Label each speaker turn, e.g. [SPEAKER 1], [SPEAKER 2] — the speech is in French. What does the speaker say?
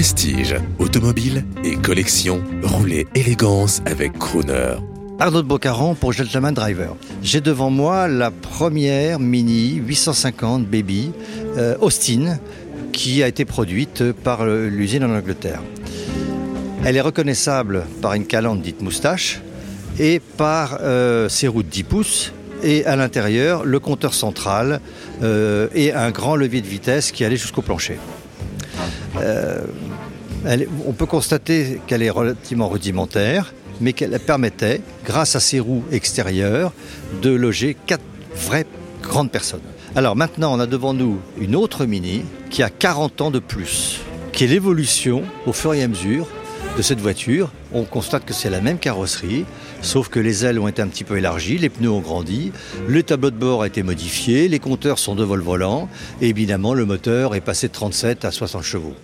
[SPEAKER 1] Prestige, automobile et collection, roulez élégance avec Crooner.
[SPEAKER 2] Arnaud de Bocaron pour Gentleman Driver. J'ai devant moi la première Mini 850 Baby euh, Austin qui a été produite par l'usine en Angleterre. Elle est reconnaissable par une calandre dite moustache et par euh, ses roues de 10 pouces et à l'intérieur le compteur central euh, et un grand levier de vitesse qui allait jusqu'au plancher. Euh, on peut constater qu'elle est relativement rudimentaire, mais qu'elle permettait, grâce à ses roues extérieures, de loger quatre vraies grandes personnes. Alors maintenant, on a devant nous une autre Mini qui a 40 ans de plus, qui est l'évolution au fur et à mesure de cette voiture. On constate que c'est la même carrosserie, sauf que les ailes ont été un petit peu élargies, les pneus ont grandi, le tableau de bord a été modifié, les compteurs sont de vol volant, et évidemment le moteur est passé de 37 à 60 chevaux.